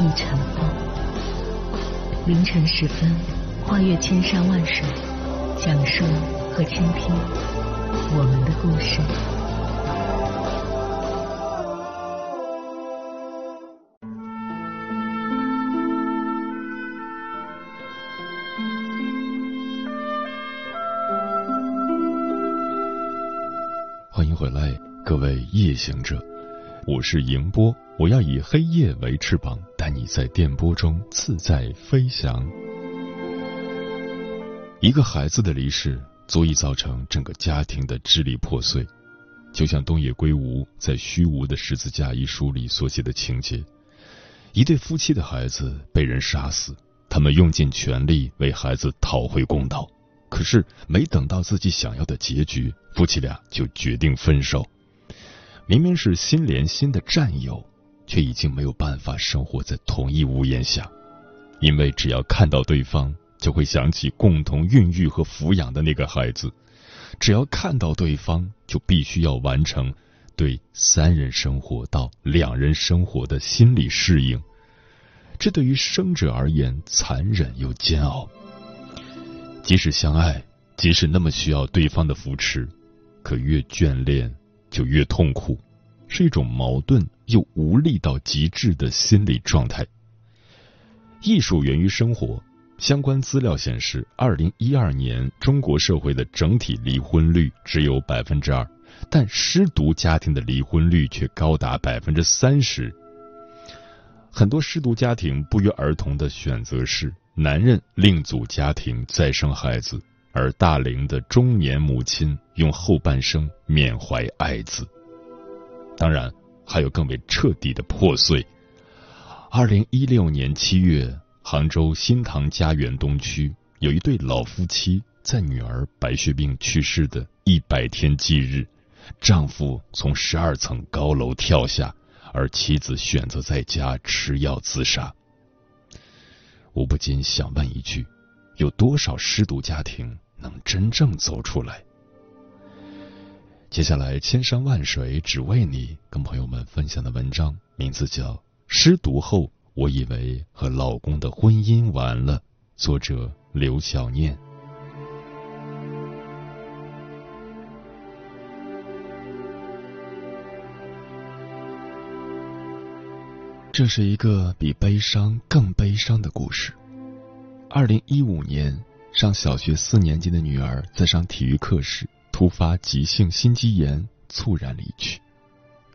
亦尘封。凌晨时分，跨越千山万水，讲述和倾听我们的故事。欢迎回来，各位夜行者，我是迎波，我要以黑夜为翅膀，带你在电波中自在飞翔。一个孩子的离世，足以造成整个家庭的支离破碎，就像东野圭吾在《虚无的十字架》一书里所写的情节：一对夫妻的孩子被人杀死，他们用尽全力为孩子讨回公道。可是没等到自己想要的结局，夫妻俩就决定分手。明明是心连心的战友，却已经没有办法生活在同一屋檐下，因为只要看到对方，就会想起共同孕育和抚养的那个孩子；只要看到对方，就必须要完成对三人生活到两人生活的心理适应。这对于生者而言，残忍又煎熬。即使相爱，即使那么需要对方的扶持，可越眷恋就越痛苦，是一种矛盾又无力到极致的心理状态。艺术源于生活，相关资料显示，二零一二年中国社会的整体离婚率只有百分之二，但失独家庭的离婚率却高达百分之三十。很多失独家庭不约而同的选择是。男人另组家庭再生孩子，而大龄的中年母亲用后半生缅怀爱子。当然，还有更为彻底的破碎。二零一六年七月，杭州新塘家园东区有一对老夫妻，在女儿白血病去世的一百天忌日，丈夫从十二层高楼跳下，而妻子选择在家吃药自杀。我不禁想问一句：有多少失独家庭能真正走出来？接下来，千山万水只为你，跟朋友们分享的文章名字叫《失独后，我以为和老公的婚姻完了》，作者刘小念。这是一个比悲伤更悲伤的故事。二零一五年，上小学四年级的女儿在上体育课时突发急性心肌炎，猝然离去。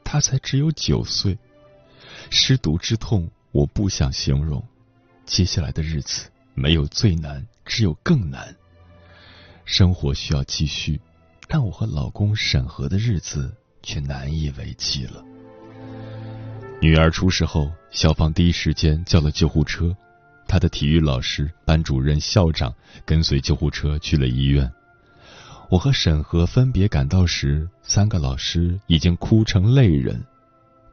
她才只有九岁，失独之痛我不想形容。接下来的日子没有最难，只有更难。生活需要继续，但我和老公审核的日子却难以为继了。女儿出事后，校方第一时间叫了救护车，她的体育老师、班主任、校长跟随救护车去了医院。我和沈河分别赶到时，三个老师已经哭成泪人。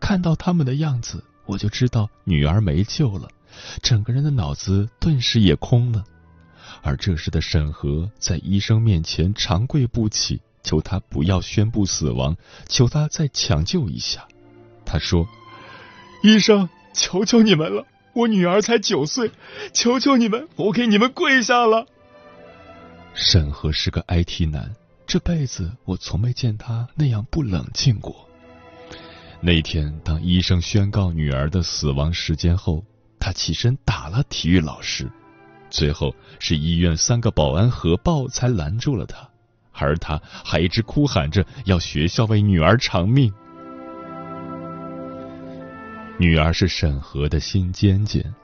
看到他们的样子，我就知道女儿没救了，整个人的脑子顿时也空了。而这时的沈河在医生面前长跪不起，求他不要宣布死亡，求他再抢救一下。他说。医生，求求你们了！我女儿才九岁，求求你们，我给你们跪下了。沈河是个 IT 男，这辈子我从没见他那样不冷静过。那天，当医生宣告女儿的死亡时间后，他起身打了体育老师，最后是医院三个保安合抱才拦住了他，而他还一直哭喊着要学校为女儿偿命。女儿是沈河的心尖尖，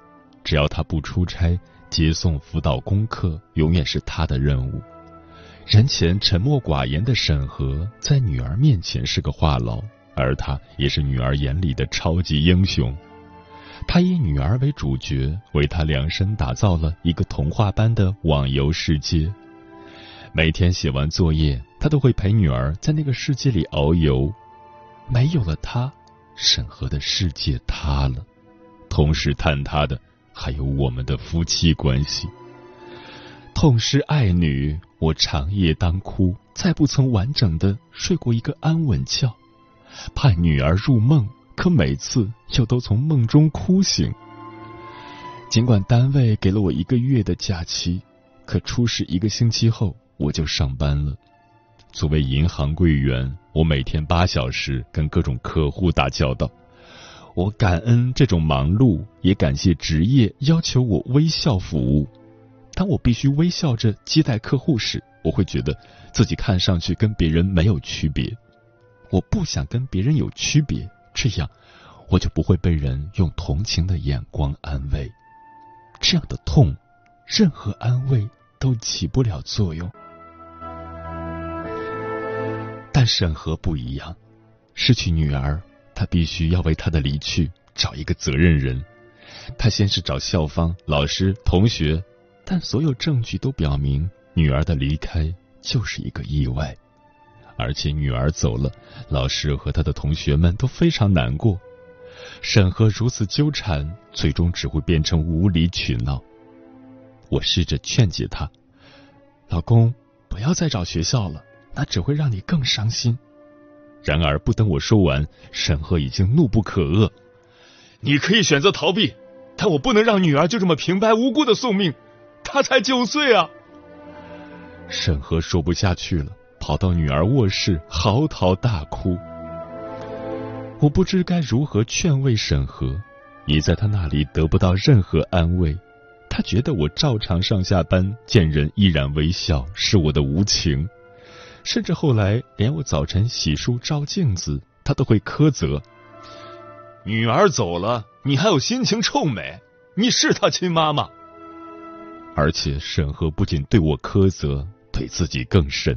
只要他不出差，接送、辅导功课永远是他的任务。人前沉默寡言的沈河，在女儿面前是个话痨，而他也是女儿眼里的超级英雄。他以女儿为主角，为她量身打造了一个童话般的网游世界。每天写完作业，他都会陪女儿在那个世界里遨游。没有了他，沈河的世界塌了。同时坍塌的还有我们的夫妻关系。痛失爱女，我长夜当哭，再不曾完整的睡过一个安稳觉。盼女儿入梦。可每次又都从梦中哭醒。尽管单位给了我一个月的假期，可出事一个星期后我就上班了。作为银行柜员，我每天八小时跟各种客户打交道。我感恩这种忙碌，也感谢职业要求我微笑服务。当我必须微笑着接待客户时，我会觉得自己看上去跟别人没有区别。我不想跟别人有区别。这样，我就不会被人用同情的眼光安慰。这样的痛，任何安慰都起不了作用。但沈河不一样，失去女儿，他必须要为他的离去找一个责任人。他先是找校方、老师、同学，但所有证据都表明，女儿的离开就是一个意外。而且女儿走了，老师和他的同学们都非常难过。沈河如此纠缠，最终只会变成无理取闹。我试着劝解他：“老公，不要再找学校了，那只会让你更伤心。”然而不等我说完，沈河已经怒不可遏：“你可以选择逃避，但我不能让女儿就这么平白无故的送命。她才九岁啊！”沈河说不下去了。跑到女儿卧室嚎啕大哭，我不知该如何劝慰沈河，你在他那里得不到任何安慰，他觉得我照常上下班，见人依然微笑，是我的无情，甚至后来连我早晨洗漱照镜子，他都会苛责。女儿走了，你还有心情臭美？你是他亲妈妈？而且沈河不仅对我苛责，对自己更甚。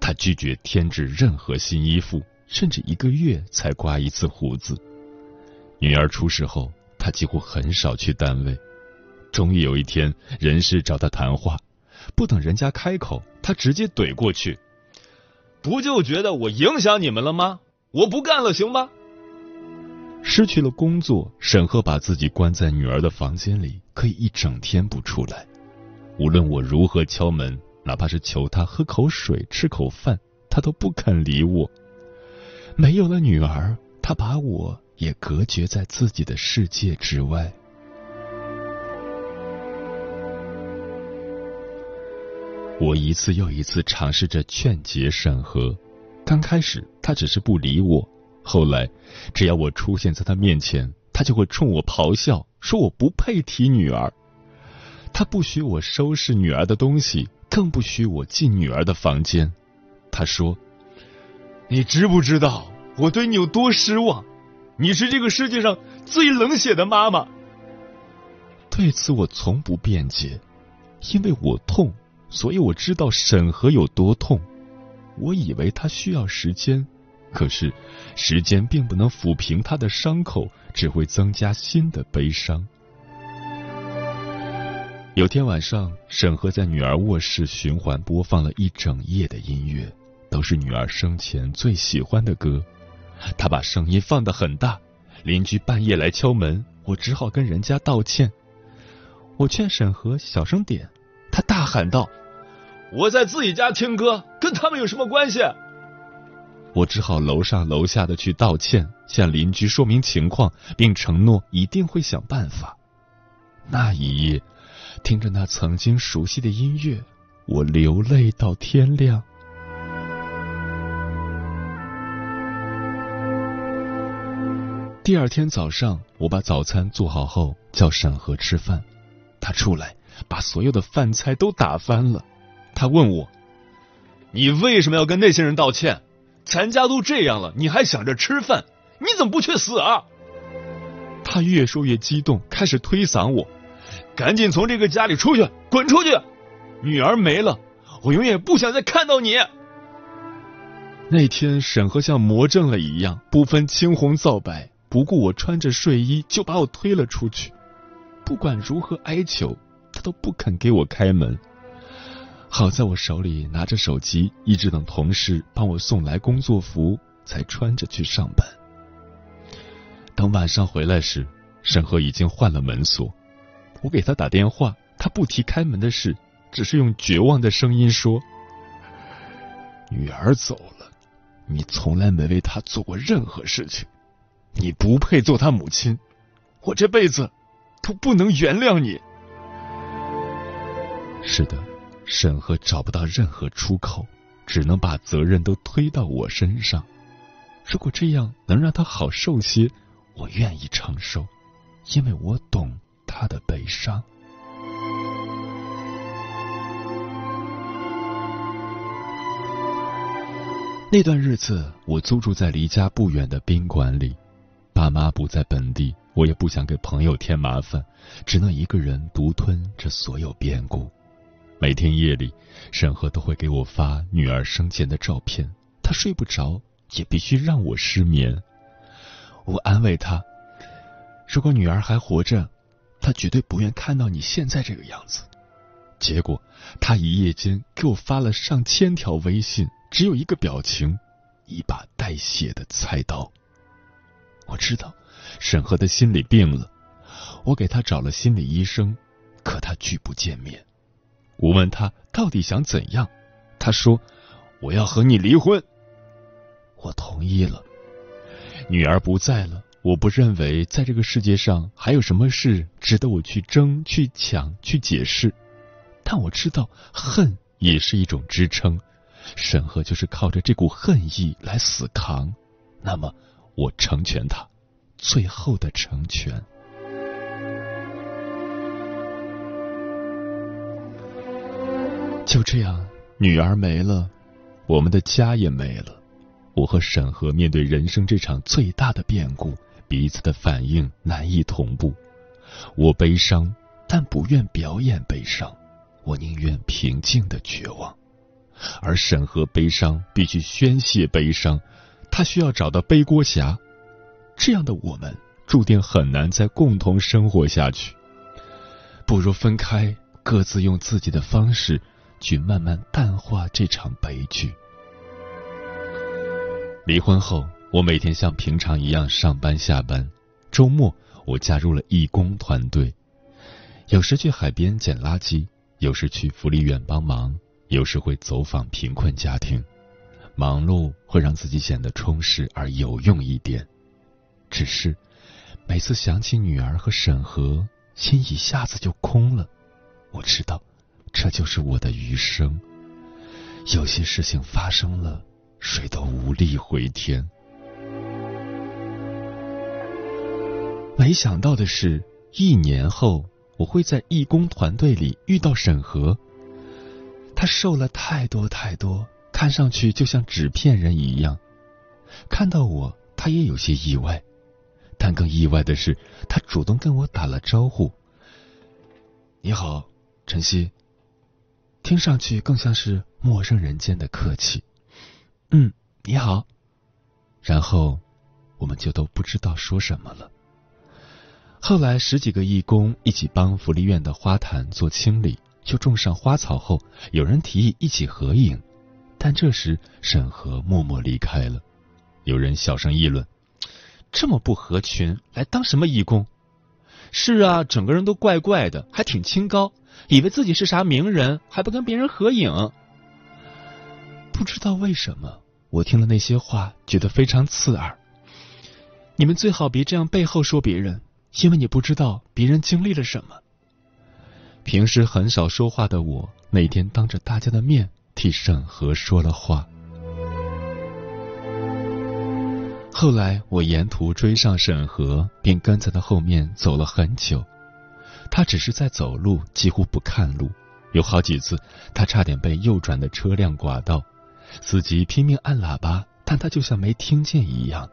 他拒绝添置任何新衣服，甚至一个月才刮一次胡子。女儿出事后，他几乎很少去单位。终于有一天，人事找他谈话，不等人家开口，他直接怼过去：“不就觉得我影响你们了吗？我不干了，行吗？”失去了工作，沈鹤把自己关在女儿的房间里，可以一整天不出来。无论我如何敲门。哪怕是求他喝口水、吃口饭，他都不肯理我。没有了女儿，他把我也隔绝在自己的世界之外。我一次又一次尝试着劝解审核，刚开始他只是不理我，后来只要我出现在他面前，他就会冲我咆哮，说我不配提女儿。他不许我收拾女儿的东西。更不许我进女儿的房间。他说：“你知不知道我对你有多失望？你是这个世界上最冷血的妈妈。”对此我从不辩解，因为我痛，所以我知道沈河有多痛。我以为他需要时间，可是时间并不能抚平他的伤口，只会增加新的悲伤。有天晚上，沈河在女儿卧室循环播放了一整夜的音乐，都是女儿生前最喜欢的歌。他把声音放得很大，邻居半夜来敲门，我只好跟人家道歉。我劝沈河小声点，他大喊道：“我在自己家听歌，跟他们有什么关系？”我只好楼上楼下的去道歉，向邻居说明情况，并承诺一定会想办法。那一夜。听着那曾经熟悉的音乐，我流泪到天亮。第二天早上，我把早餐做好后，叫沈河吃饭。他出来，把所有的饭菜都打翻了。他问我：“你为什么要跟那些人道歉？咱家都这样了，你还想着吃饭？你怎么不去死啊？”他越说越激动，开始推搡我。赶紧从这个家里出去，滚出去！女儿没了，我永远不想再看到你。那天，沈河像魔怔了一样，不分青红皂白，不顾我穿着睡衣就把我推了出去。不管如何哀求，他都不肯给我开门。好在我手里拿着手机，一直等同事帮我送来工作服，才穿着去上班。等晚上回来时，沈河已经换了门锁。我给他打电话，他不提开门的事，只是用绝望的声音说：“女儿走了，你从来没为她做过任何事情，你不配做她母亲，我这辈子都不能原谅你。”是的，沈河找不到任何出口，只能把责任都推到我身上。如果这样能让他好受些，我愿意承受，因为我懂。他的悲伤。那段日子，我租住在离家不远的宾馆里，爸妈不在本地，我也不想给朋友添麻烦，只能一个人独吞这所有变故。每天夜里，沈河都会给我发女儿生前的照片，他睡不着，也必须让我失眠。我安慰他，如果女儿还活着。他绝对不愿看到你现在这个样子。结果，他一夜间给我发了上千条微信，只有一个表情：一把带血的菜刀。我知道沈河的心里病了，我给他找了心理医生，可他拒不见面。我问他到底想怎样，他说：“我要和你离婚。”我同意了。女儿不在了。我不认为在这个世界上还有什么事值得我去争、去抢、去解释，但我知道恨也是一种支撑。沈河就是靠着这股恨意来死扛，那么我成全他，最后的成全。就这样，女儿没了，我们的家也没了。我和沈河面对人生这场最大的变故。彼此的反应难以同步，我悲伤，但不愿表演悲伤，我宁愿平静的绝望。而沈河悲伤必须宣泄悲伤，他需要找到背锅侠。这样的我们注定很难再共同生活下去，不如分开，各自用自己的方式去慢慢淡化这场悲剧。离婚后。我每天像平常一样上班下班，周末我加入了义工团队，有时去海边捡垃圾，有时去福利院帮忙，有时会走访贫困家庭。忙碌会让自己显得充实而有用一点，只是每次想起女儿和沈河，心一下子就空了。我知道，这就是我的余生。有些事情发生了，谁都无力回天。没想到的是，一年后我会在义工团队里遇到沈河。他瘦了太多太多，看上去就像纸片人一样。看到我，他也有些意外，但更意外的是，他主动跟我打了招呼：“你好，晨曦。”听上去更像是陌生人间的客气。嗯，你好。然后我们就都不知道说什么了。后来十几个义工一起帮福利院的花坛做清理，就种上花草后，有人提议一起合影，但这时沈河默默离开了。有人小声议论：“这么不合群，来当什么义工？”是啊，整个人都怪怪的，还挺清高，以为自己是啥名人，还不跟别人合影。不知道为什么，我听了那些话，觉得非常刺耳。你们最好别这样背后说别人。因为你不知道别人经历了什么。平时很少说话的我，那天当着大家的面替沈河说了话。后来我沿途追上沈河，并跟在他后面走了很久。他只是在走路，几乎不看路。有好几次，他差点被右转的车辆刮到，司机拼命按喇叭，但他就像没听见一样。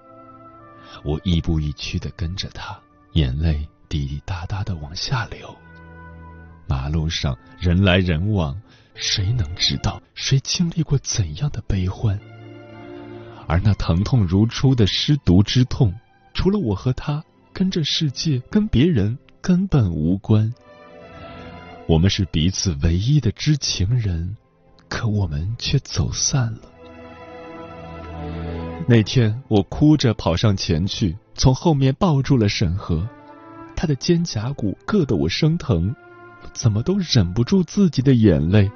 我亦步亦趋的跟着他。眼泪滴滴答答的往下流，马路上人来人往，谁能知道谁经历过怎样的悲欢？而那疼痛如初的失独之痛，除了我和他，跟这世界、跟别人根本无关。我们是彼此唯一的知情人，可我们却走散了。那天，我哭着跑上前去，从后面抱住了沈河，他的肩胛骨硌得我生疼，怎么都忍不住自己的眼泪。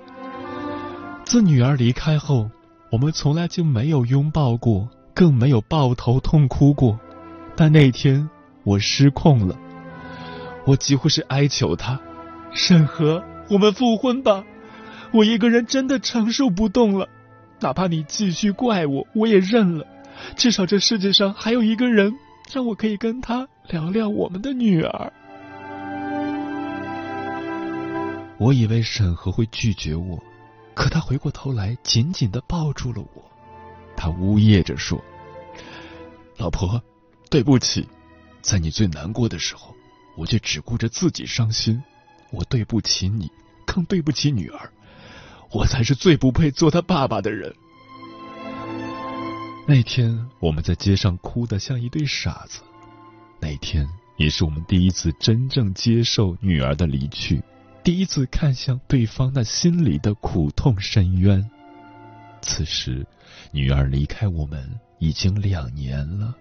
自女儿离开后，我们从来就没有拥抱过，更没有抱头痛哭过。但那天我失控了，我几乎是哀求他：“沈河，我们复婚吧！我一个人真的承受不动了，哪怕你继续怪我，我也认了。至少这世界上还有一个人，让我可以跟他聊聊我们的女儿。”我以为沈河会拒绝我。可他回过头来，紧紧的抱住了我。他呜咽着说：“老婆，对不起，在你最难过的时候，我却只顾着自己伤心。我对不起你，更对不起女儿。我才是最不配做他爸爸的人。”那天我们在街上哭得像一对傻子。那天也是我们第一次真正接受女儿的离去。第一次看向对方那心里的苦痛深渊。此时，女儿离开我们已经两年了。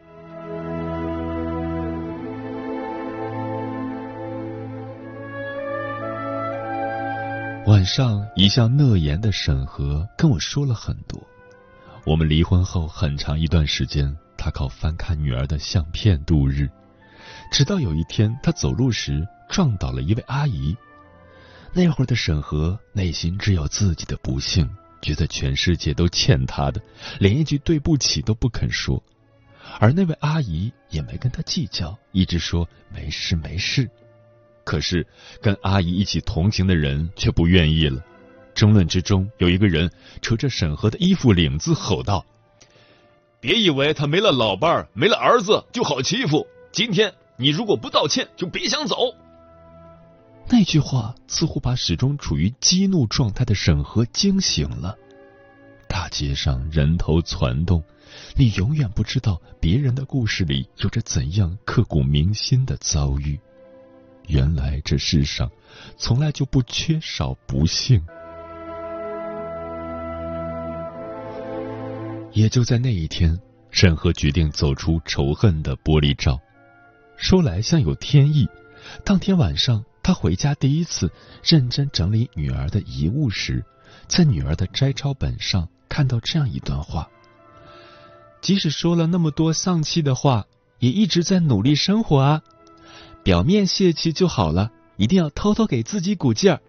晚上，一向讷言的沈河跟我说了很多。我们离婚后很长一段时间，他靠翻看女儿的相片度日。直到有一天，他走路时撞倒了一位阿姨。那会儿的沈河内心只有自己的不幸，觉得全世界都欠他的，连一句对不起都不肯说。而那位阿姨也没跟他计较，一直说没事没事。可是跟阿姨一起同行的人却不愿意了。争论之中，有一个人扯着沈河的衣服领子吼道：“别以为他没了老伴儿、没了儿子就好欺负。今天你如果不道歉，就别想走。”那句话似乎把始终处于激怒状态的沈河惊醒了。大街上人头攒动，你永远不知道别人的故事里有着怎样刻骨铭心的遭遇。原来这世上从来就不缺少不幸。也就在那一天，沈河决定走出仇恨的玻璃罩。说来像有天意，当天晚上。他回家第一次认真整理女儿的遗物时，在女儿的摘抄本上看到这样一段话：即使说了那么多丧气的话，也一直在努力生活啊！表面泄气就好了，一定要偷偷给自己鼓劲儿。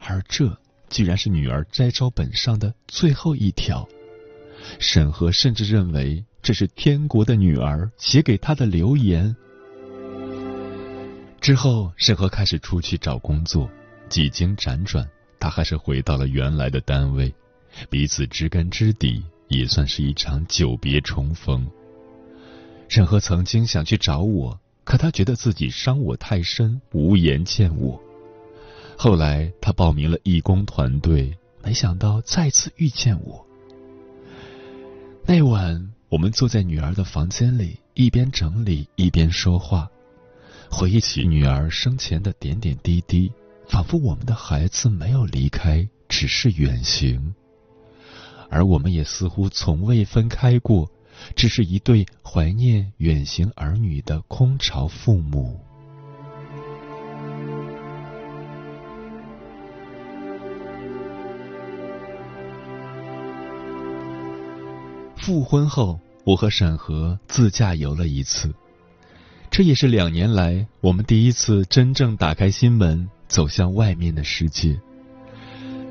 而这居然是女儿摘抄本上的最后一条。沈河甚至认为这是天国的女儿写给他的留言。之后，沈河开始出去找工作，几经辗转，他还是回到了原来的单位，彼此知根知底，也算是一场久别重逢。沈河曾经想去找我，可他觉得自己伤我太深，无颜见我。后来他报名了义工团队，没想到再次遇见我。那晚，我们坐在女儿的房间里，一边整理一边说话。回忆起女儿生前的点点滴滴，仿佛我们的孩子没有离开，只是远行，而我们也似乎从未分开过，只是一对怀念远行儿女的空巢父母。复婚后，我和沈河自驾游了一次。这也是两年来我们第一次真正打开心门，走向外面的世界。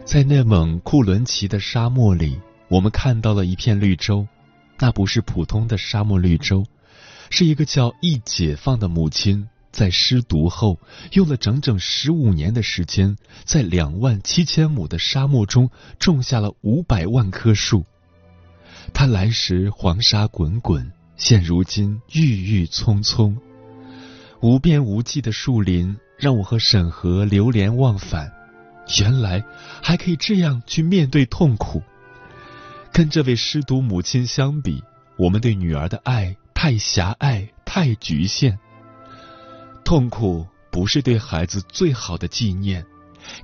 在内蒙库伦旗的沙漠里，我们看到了一片绿洲，那不是普通的沙漠绿洲，是一个叫易解放的母亲在失独后，用了整整十五年的时间，在两万七千亩的沙漠中种下了五百万棵树。他来时黄沙滚滚，现如今郁郁葱葱。无边无际的树林让我和沈河流连忘返，原来还可以这样去面对痛苦。跟这位失独母亲相比，我们对女儿的爱太狭隘、太局限。痛苦不是对孩子最好的纪念，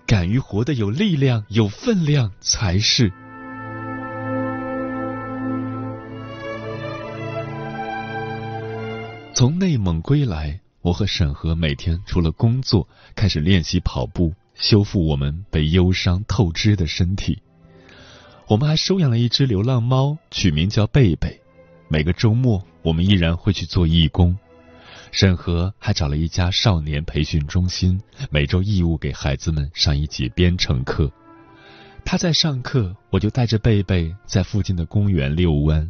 敢于活得有力量、有分量才是。从内蒙归来，我和沈河每天除了工作，开始练习跑步，修复我们被忧伤透支的身体。我们还收养了一只流浪猫，取名叫贝贝。每个周末，我们依然会去做义工。沈河还找了一家少年培训中心，每周义务给孩子们上一节编程课。他在上课，我就带着贝贝在附近的公园遛弯。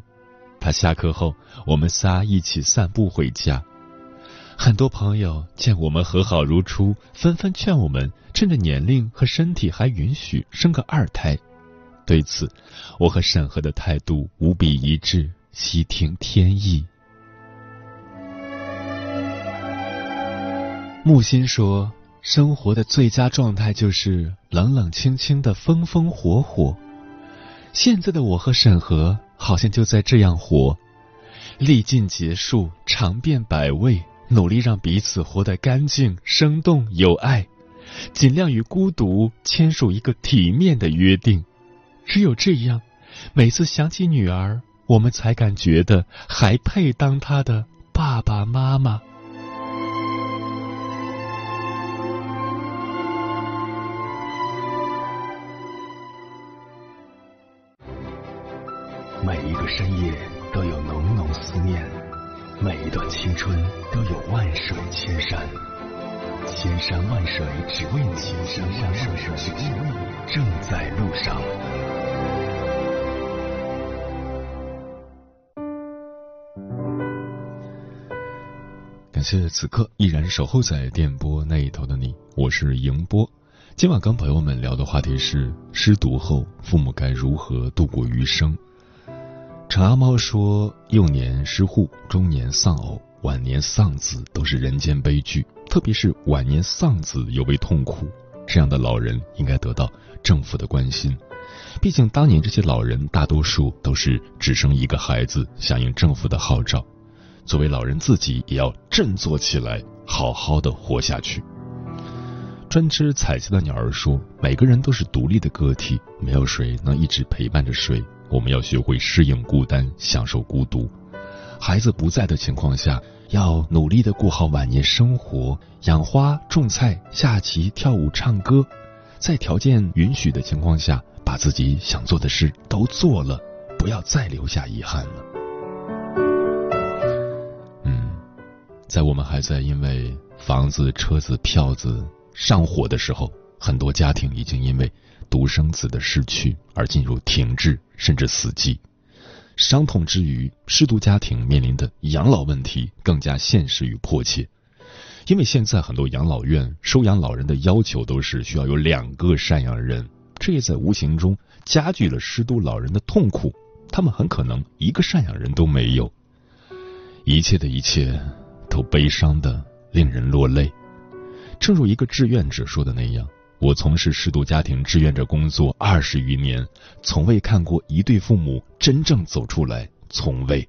他下课后，我们仨一起散步回家。很多朋友见我们和好如初，纷纷劝我们趁着年龄和身体还允许生个二胎。对此，我和沈河的态度无比一致，悉听天意。木心说：“生活的最佳状态就是冷冷清清的风风火火。”现在的我和沈河好像就在这样活，历尽劫数，尝遍百味，努力让彼此活得干净、生动、有爱，尽量与孤独签署一个体面的约定。只有这样，每次想起女儿，我们才敢觉得还配当她的爸爸妈妈。每一个深夜都有浓浓思念，每一段青春都有万水千山，千山万水只为你，千山万水只为你，正在路上。谢此刻依然守候在电波那一头的你，我是迎波。今晚跟朋友们聊的话题是：失独后，父母该如何度过余生？陈阿猫说：“幼年失户，中年丧偶，晚年丧子，都是人间悲剧。特别是晚年丧子尤为痛苦。这样的老人应该得到政府的关心。毕竟当年这些老人大多数都是只生一个孩子，响应政府的号召。”作为老人自己也要振作起来，好好的活下去。专吃彩旗的鸟儿说：“每个人都是独立的个体，没有谁能一直陪伴着谁。我们要学会适应孤单，享受孤独。孩子不在的情况下，要努力的过好晚年生活，养花、种菜、下棋、跳舞、唱歌，在条件允许的情况下，把自己想做的事都做了，不要再留下遗憾了。”在我们还在因为房子、车子、票子上火的时候，很多家庭已经因为独生子的逝去而进入停滞甚至死寂。伤痛之余，失独家庭面临的养老问题更加现实与迫切。因为现在很多养老院收养老人的要求都是需要有两个赡养人，这也在无形中加剧了失独老人的痛苦。他们很可能一个赡养人都没有。一切的一切。都悲伤的令人落泪。正如一个志愿者说的那样，我从事失独家庭志愿者工作二十余年，从未看过一对父母真正走出来，从未。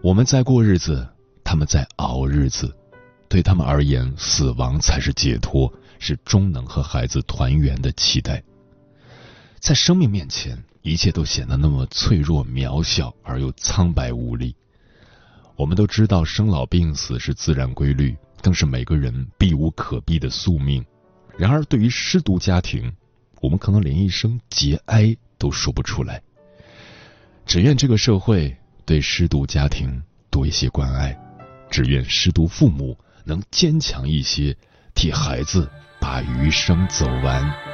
我们在过日子，他们在熬日子。对他们而言，死亡才是解脱，是终能和孩子团圆的期待。在生命面前，一切都显得那么脆弱、渺小而又苍白无力。我们都知道生老病死是自然规律，更是每个人避无可避的宿命。然而，对于失独家庭，我们可能连一声节哀都说不出来。只愿这个社会对失独家庭多一些关爱，只愿失独父母能坚强一些，替孩子把余生走完。